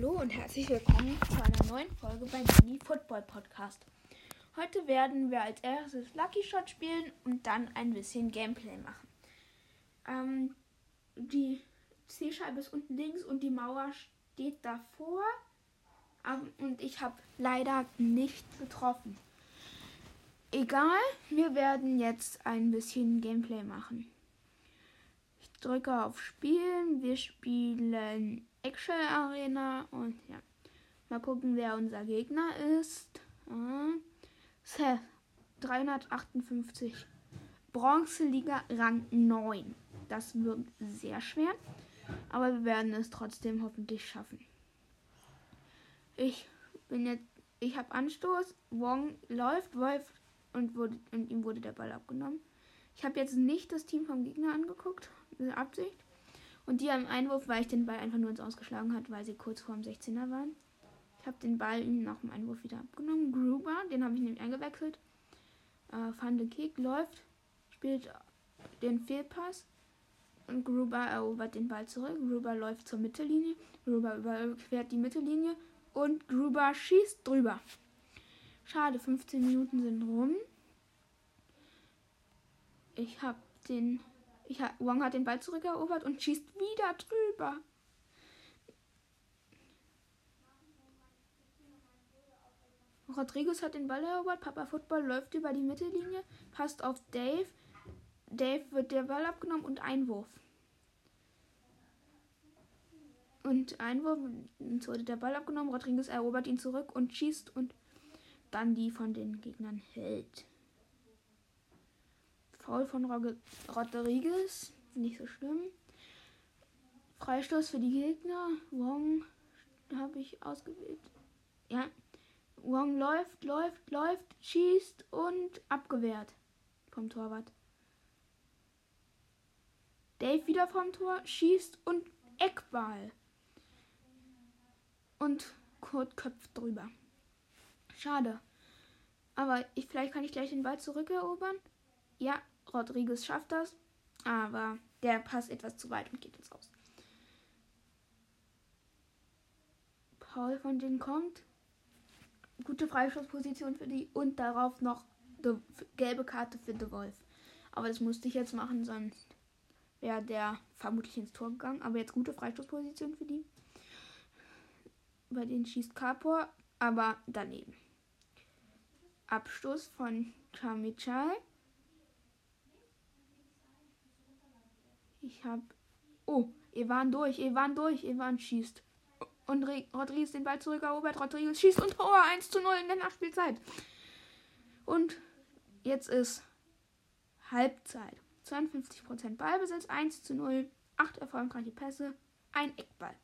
Hallo und herzlich willkommen zu einer neuen Folge beim Mini Football Podcast. Heute werden wir als erstes Lucky Shot spielen und dann ein bisschen Gameplay machen. Ähm, die C-Scheibe ist unten links und die Mauer steht davor. Ähm, und ich habe leider nicht getroffen. Egal, wir werden jetzt ein bisschen Gameplay machen. Ich drücke auf Spielen. Wir spielen Action Arena und ja. Mal gucken, wer unser Gegner ist. Ah, Seth, 358. Bronze Liga Rang 9. Das wird sehr schwer, aber wir werden es trotzdem hoffentlich schaffen. Ich bin jetzt, ich habe Anstoß. Wong läuft, läuft und, wurde, und ihm wurde der Ball abgenommen. Ich habe jetzt nicht das Team vom Gegner angeguckt, Absicht. Und die am Einwurf, weil ich den Ball einfach nur ins Ausgeschlagen hat, weil sie kurz vorm 16er waren. Ich habe den Ball ihnen nach dem Einwurf wieder abgenommen. Gruber, den habe ich nämlich eingewechselt. Äh, Van de Kick läuft, spielt den Fehlpass. Und Gruber erobert den Ball zurück. Gruber läuft zur Mittellinie. Gruber überquert die Mittellinie. Und Gruber schießt drüber. Schade, 15 Minuten sind rum. Ich habe den ich, Wong hat den Ball zurückerobert und schießt wieder drüber. Rodriguez hat den Ball erobert. Papa Football läuft über die Mittellinie, passt auf Dave. Dave wird der Ball abgenommen und Einwurf. Und Einwurf, uns wurde der Ball abgenommen. Rodriguez erobert ihn zurück und schießt und dann die von den Gegnern hält. Foul von Rodriguez. Nicht so schlimm. Freistoß für die Gegner. Wong habe ich ausgewählt. Ja. Wong läuft, läuft, läuft, schießt und abgewehrt vom Torwart. Dave wieder vom Tor, schießt und Eckball. Und Kurt köpft drüber. Schade. Aber ich, vielleicht kann ich gleich den Ball zurückerobern. Ja, Rodriguez schafft das, aber der Pass etwas zu weit und geht ins Aus. Paul von denen kommt. Gute Freischussposition für die und darauf noch die gelbe Karte für The Wolf. Aber das musste ich jetzt machen, sonst wäre der vermutlich ins Tor gegangen. Aber jetzt gute Freistoßposition für die. Bei denen schießt Kapor, aber daneben. Abstoß von Chamichai. Ich hab. Oh, Evan durch, Evan durch, Evan schießt. Und Rodriguez den Ball zurückerobert. Rodriguez schießt und Tor 1 zu 0 in der Nachspielzeit. Und jetzt ist Halbzeit. 52% Ballbesitz, 1 zu 0, 8 erfolgreiche Pässe, ein Eckball.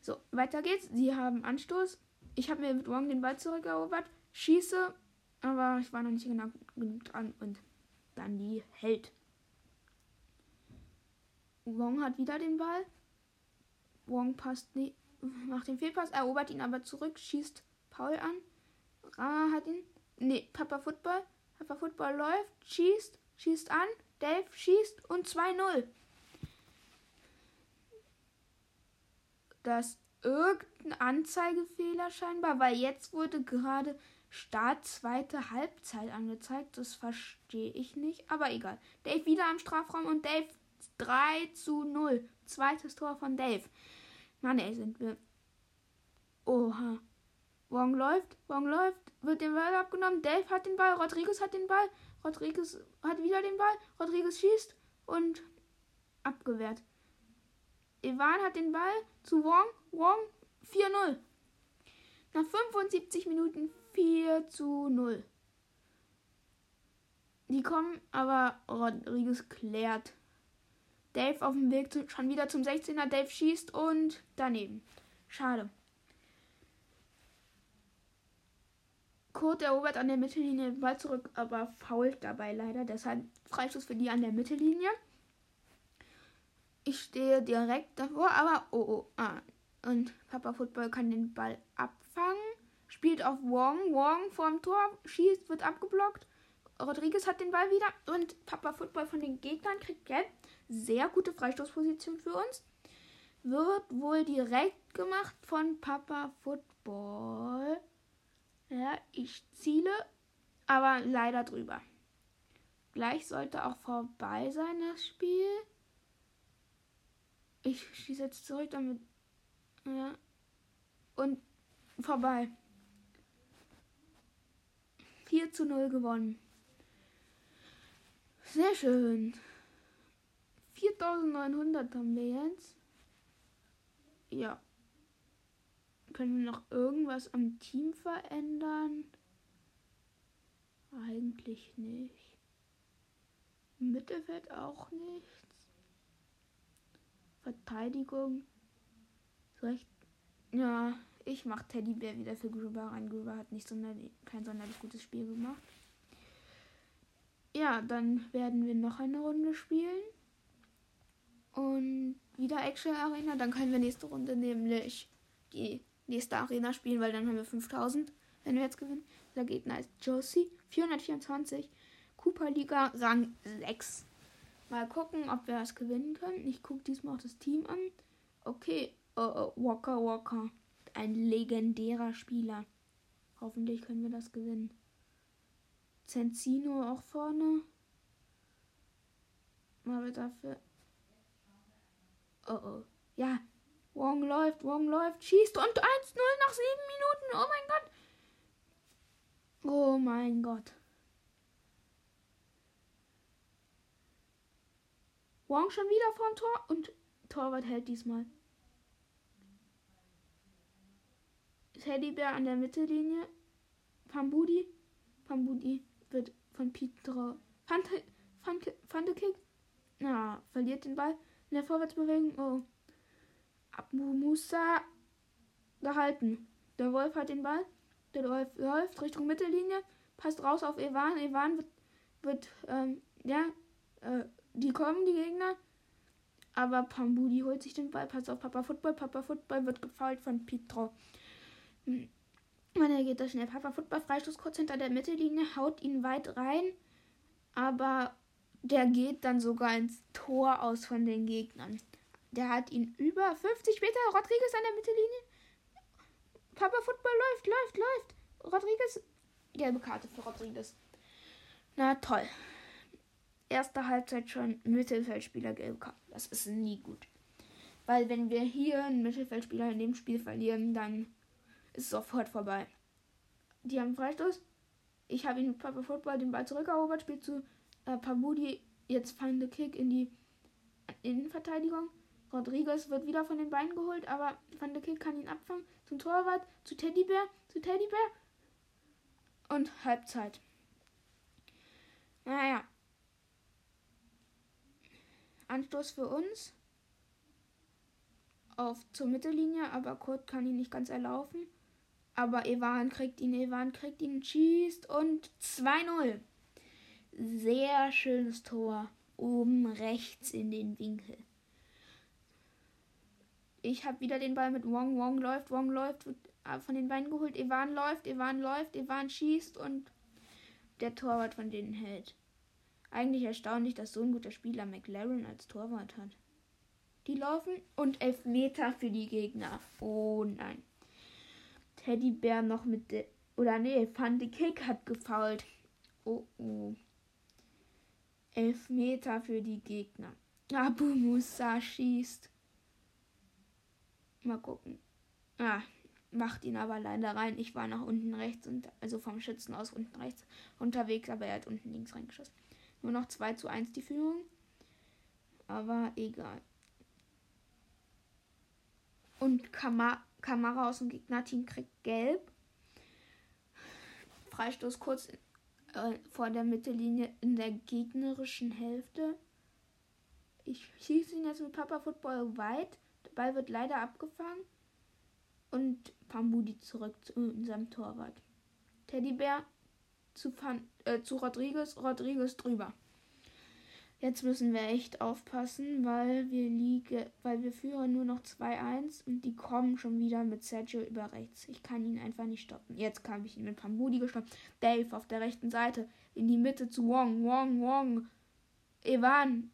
So, weiter geht's. Sie haben Anstoß. Ich habe mir mit Wong den Ball zurückerobert, schieße, aber ich war noch nicht genau genug dran und dann die hält. Wong hat wieder den Ball. Wong passt nie, macht den Fehlpass, erobert ihn aber zurück, schießt Paul an. Ra hat ihn. Nee, Papa Football. Papa Football läuft, schießt, schießt an. Dave schießt und 2-0. Das ist irgendein Anzeigefehler scheinbar, weil jetzt wurde gerade Start zweite Halbzeit angezeigt. Das verstehe ich nicht, aber egal. Dave wieder am Strafraum und Dave 3 zu 0. Zweites Tor von Dave. Mann, ey, sind wir. Oha. Wong läuft, Wong läuft, wird den Ball abgenommen. Dave hat den Ball, Rodriguez hat den Ball, Rodriguez hat wieder den Ball, Rodriguez schießt und abgewehrt. Ivan hat den Ball zu Wong, Wong 4-0. Nach 75 Minuten 4 zu 0. Die kommen, aber Rodriguez klärt Dave auf dem Weg zu, schon wieder zum 16er. Dave schießt und daneben. Schade. Kurt erobert an der Mittellinie den Ball zurück, aber fault dabei leider. Deshalb Freistoß für die an der Mittellinie. Ich stehe direkt davor, aber oh oh. Ah. Und Papa Football kann den Ball abfangen. Spielt auf Wong. Wong vorm Tor. Schießt, wird abgeblockt. Rodriguez hat den Ball wieder. Und Papa Football von den Gegnern kriegt gelb sehr gute Freistoßposition für uns. Wird wohl direkt gemacht von Papa Football. Ja, ich ziele, aber leider drüber. Gleich sollte auch vorbei sein, das Spiel. Ich schieße jetzt zurück, damit. Ja. Und vorbei. 4 zu 0 gewonnen. Sehr schön. 4900 haben wir jetzt. Ja. Können wir noch irgendwas am Team verändern? Eigentlich nicht. Mittelfeld auch nichts. Verteidigung. Recht. Ja, ich mache Teddybär wieder für Gruber rein. Gruber hat nicht sonderlich, kein sonderlich gutes Spiel gemacht. Ja, dann werden wir noch eine Runde spielen. Und wieder Action Arena. Dann können wir nächste Runde nämlich die nächste Arena spielen, weil dann haben wir 5000, wenn wir jetzt gewinnen. Der Gegner ist Josie, 424. Cooper Liga Rang 6. Mal gucken, ob wir das gewinnen können. Ich gucke diesmal auch das Team an. Okay, uh, Walker Walker. Ein legendärer Spieler. Hoffentlich können wir das gewinnen. Zenzino auch vorne. Mal dafür. Oh oh. Ja. Wong läuft, Wong läuft, schießt und 1-0 nach 7 Minuten. Oh mein Gott. Oh mein Gott. Wong schon wieder vorm Tor und Torwart hält diesmal. Teddybär an der Mittellinie. Pambudi. Pambudi wird von Pietro. Fante, Fante, Fantekick. Na, verliert den Ball in der Vorwärtsbewegung. Oh. Abu Musa gehalten. Der Wolf hat den Ball. Der Wolf läuft Richtung Mittellinie. Passt raus auf Evan. Evan wird, wird ähm, ja, äh, die kommen, die Gegner. Aber Pambudi holt sich den Ball. Pass auf Papa Football. Papa Football wird gefault von Pietro. Er geht da schnell. Papa Football, Freistoß kurz hinter der Mittellinie, haut ihn weit rein. Aber der geht dann sogar ins Tor aus von den Gegnern. Der hat ihn über 50 Meter. Rodriguez an der Mittellinie. Papa Football läuft, läuft, läuft. Rodriguez. Gelbe Karte für Rodriguez. Na toll erste Halbzeit schon Mittelfeldspieler gelb Karte. Das ist nie gut. Weil wenn wir hier einen Mittelfeldspieler in dem Spiel verlieren, dann ist es sofort vorbei. Die haben Freistoß. Ich habe ihn mit Papa Football den Ball zurückerobert, spielt zu äh, Pabudi. Jetzt der Kick in die Innenverteidigung. Rodriguez wird wieder von den Beinen geholt, aber Van der Kick kann ihn abfangen. Zum Torwart, zu Teddybär, zu Teddybär. Und Halbzeit. Naja, Anstoß für uns. Auf zur Mittellinie, aber Kurt kann ihn nicht ganz erlaufen. Aber Evan kriegt ihn, Evan kriegt ihn, schießt und 2-0. Sehr schönes Tor. Oben rechts in den Winkel. Ich habe wieder den Ball mit Wong. Wong läuft, Wong läuft, wird von den Beinen geholt. Evan läuft, Evan läuft, Evan schießt und der Torwart von denen hält. Eigentlich erstaunlich, dass so ein guter Spieler McLaren als Torwart hat. Die laufen und elf Meter für die Gegner. Oh nein. Teddybär noch mit der. Oder nee, Van de Kick hat gefault. Oh oh. Elf Meter für die Gegner. Abu Musa schießt. Mal gucken. Ah, macht ihn aber leider rein. Ich war nach unten rechts und also vom Schützen aus unten rechts unterwegs, aber er hat unten links reingeschossen. Nur noch 2 zu 1 die Führung. Aber egal. Und Kamara, Kamara aus dem Gegnerteam kriegt gelb. Freistoß kurz äh, vor der Mittellinie in der gegnerischen Hälfte. Ich schieße ihn jetzt mit Papa Football weit. Der Ball wird leider abgefangen. Und Pambudi zurück zu unserem Torwart. Teddybär zu, äh, zu Rodriguez, Rodriguez drüber. Jetzt müssen wir echt aufpassen, weil wir liege, weil wir führen nur noch 2-1 und die kommen schon wieder mit Sergio über rechts. Ich kann ihn einfach nicht stoppen. Jetzt habe ich ihn mit Pambudi gestoppt. Dave auf der rechten Seite in die Mitte zu Wong, Wong, Wong. Evan.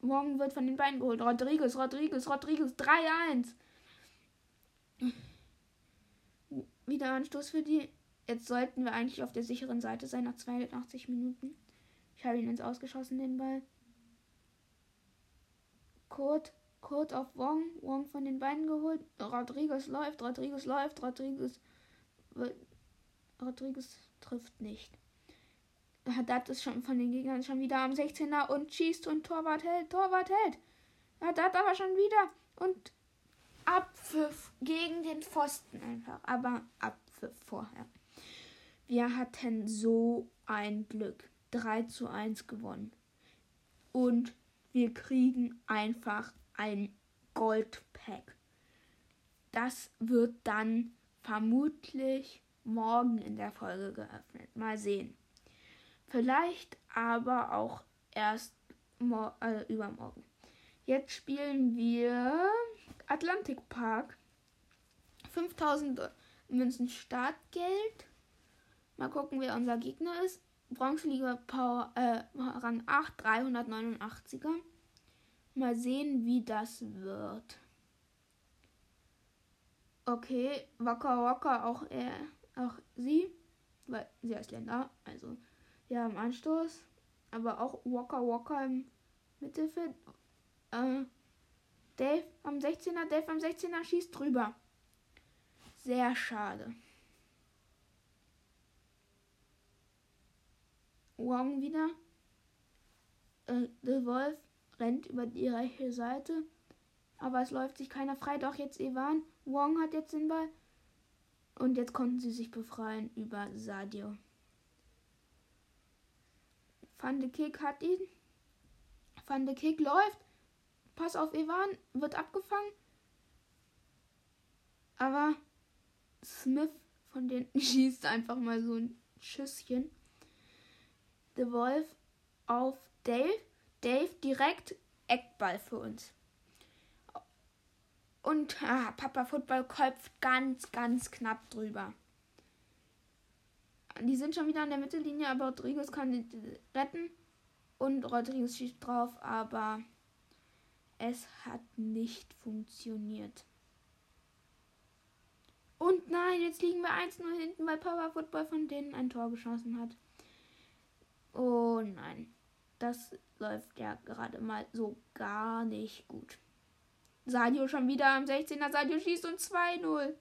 Wong wird von den Beinen geholt. Rodriguez, Rodriguez, Rodriguez. 3-1. wieder Anstoß für die. Jetzt sollten wir eigentlich auf der sicheren Seite sein nach 82 Minuten. Ich habe ihn ins Ausgeschossen, den Ball. Kurt, Kurt auf Wong. Wong von den Beinen geholt. Rodriguez läuft, Rodriguez läuft, Rodriguez. Rodriguez trifft nicht. Haddad ist schon von den Gegnern schon wieder am 16er und schießt und Torwart hält, Torwart hält. Haddad aber schon wieder und Abpfiff gegen den Pfosten einfach, aber Abpfiff vorher. Wir hatten so ein Glück. 3 zu 1 gewonnen. Und wir kriegen einfach ein Goldpack. Das wird dann vermutlich morgen in der Folge geöffnet. Mal sehen. Vielleicht aber auch erst äh, übermorgen. Jetzt spielen wir Atlantic Park. 5000 Münzen Startgeld. Mal gucken, wer unser Gegner ist. Bronzeliga Power äh, Rang 8, 389er. Mal sehen, wie das wird. Okay, Waka Waka auch er, auch sie, weil sie ist Länder, also wir haben Anstoß, aber auch Waka Waka im Mittelfeld. Äh, Dave am 16er, Dave am 16er schießt drüber. Sehr schade. Wong wieder. Äh, The Wolf rennt über die rechte Seite. Aber es läuft sich keiner frei. Doch jetzt Ivan. Wong hat jetzt den Ball. Und jetzt konnten sie sich befreien über Sadio. Van de Kick hat ihn. Van de Kick läuft. Pass auf Ivan. Wird abgefangen. Aber Smith von denen schießt einfach mal so ein Schüsschen. The Wolf auf Dave. Dave direkt Eckball für uns. Und ah, Papa Football köpft ganz, ganz knapp drüber. Die sind schon wieder an der Mittellinie, aber Rodriguez kann sie retten. Und Rodriguez schießt drauf, aber es hat nicht funktioniert. Und nein, jetzt liegen wir 1-0 hinten, weil Papa Football von denen ein Tor geschossen hat. Oh nein, das läuft ja gerade mal so gar nicht gut. Sadio schon wieder am 16er. Sadio schießt und 2-0.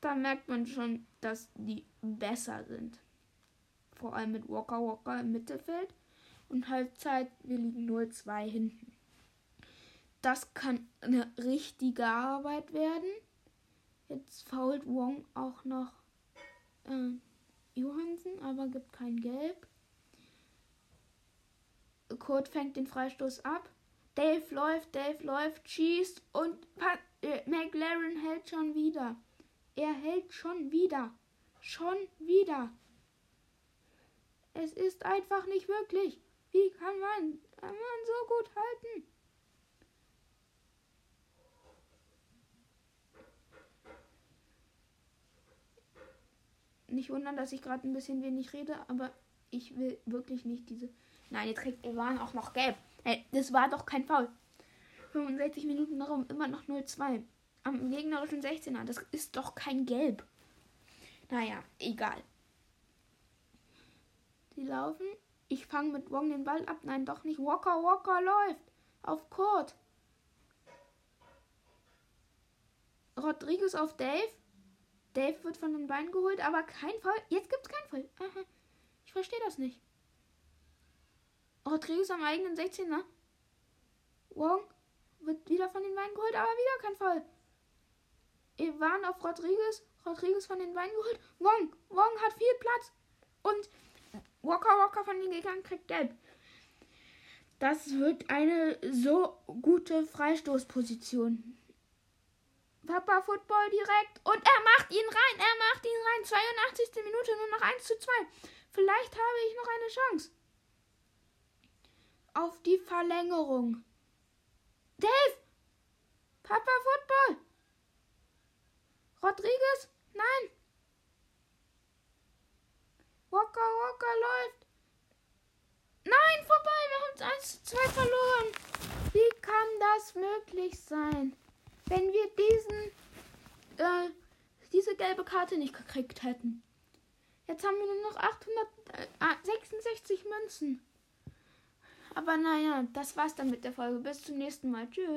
Da merkt man schon, dass die besser sind. Vor allem mit Walker Walker im Mittelfeld. Und Halbzeit, wir liegen 0-2 hinten. Das kann eine richtige Arbeit werden. Jetzt fault Wong auch noch äh, Johansen, aber gibt kein Gelb. Kurt fängt den Freistoß ab. Dave läuft, Dave läuft, schießt und Pat äh, McLaren hält schon wieder. Er hält schon wieder. Schon wieder. Es ist einfach nicht wirklich. Wie kann man, kann man so gut halten? Nicht wundern, dass ich gerade ein bisschen wenig rede, aber ich will wirklich nicht diese. Nein, jetzt kriegt Ivan auch noch gelb. Hey, das war doch kein Foul. 65 Minuten darum, immer noch 0-2. Am gegnerischen 16er. Das ist doch kein Gelb. Naja, egal. Sie laufen. Ich fange mit Wong den Ball ab. Nein, doch nicht. Walker, Walker läuft. Auf Kurt. Rodriguez auf Dave. Dave wird von den Beinen geholt, aber kein Fall. Jetzt gibt es keinen Fall. Aha. Ich verstehe das nicht. Rodriguez am eigenen 16er. Wong wird wieder von den Beinen geholt, aber wieder kein Fall. Ivan auf Rodriguez. Rodriguez von den Beinen geholt. Wong. Wong hat viel Platz. Und Walker Walker von den Gegnern kriegt gelb. Das wird eine so gute Freistoßposition. Papa Football direkt. Und er macht ihn rein. Er macht ihn rein. 82. Minute, nur noch 1 zu 2. Vielleicht habe ich noch eine Chance. Auf die Verlängerung. Dave! Papa Football! Rodriguez? Nein! Walker, Walker läuft. Nein, vorbei! Wir haben 1 zu 2 verloren. Wie kann das möglich sein? Äh, diese gelbe Karte nicht gekriegt hätten. Jetzt haben wir nur noch 866 Münzen. Aber naja, das war's dann mit der Folge. Bis zum nächsten Mal. Tschüss.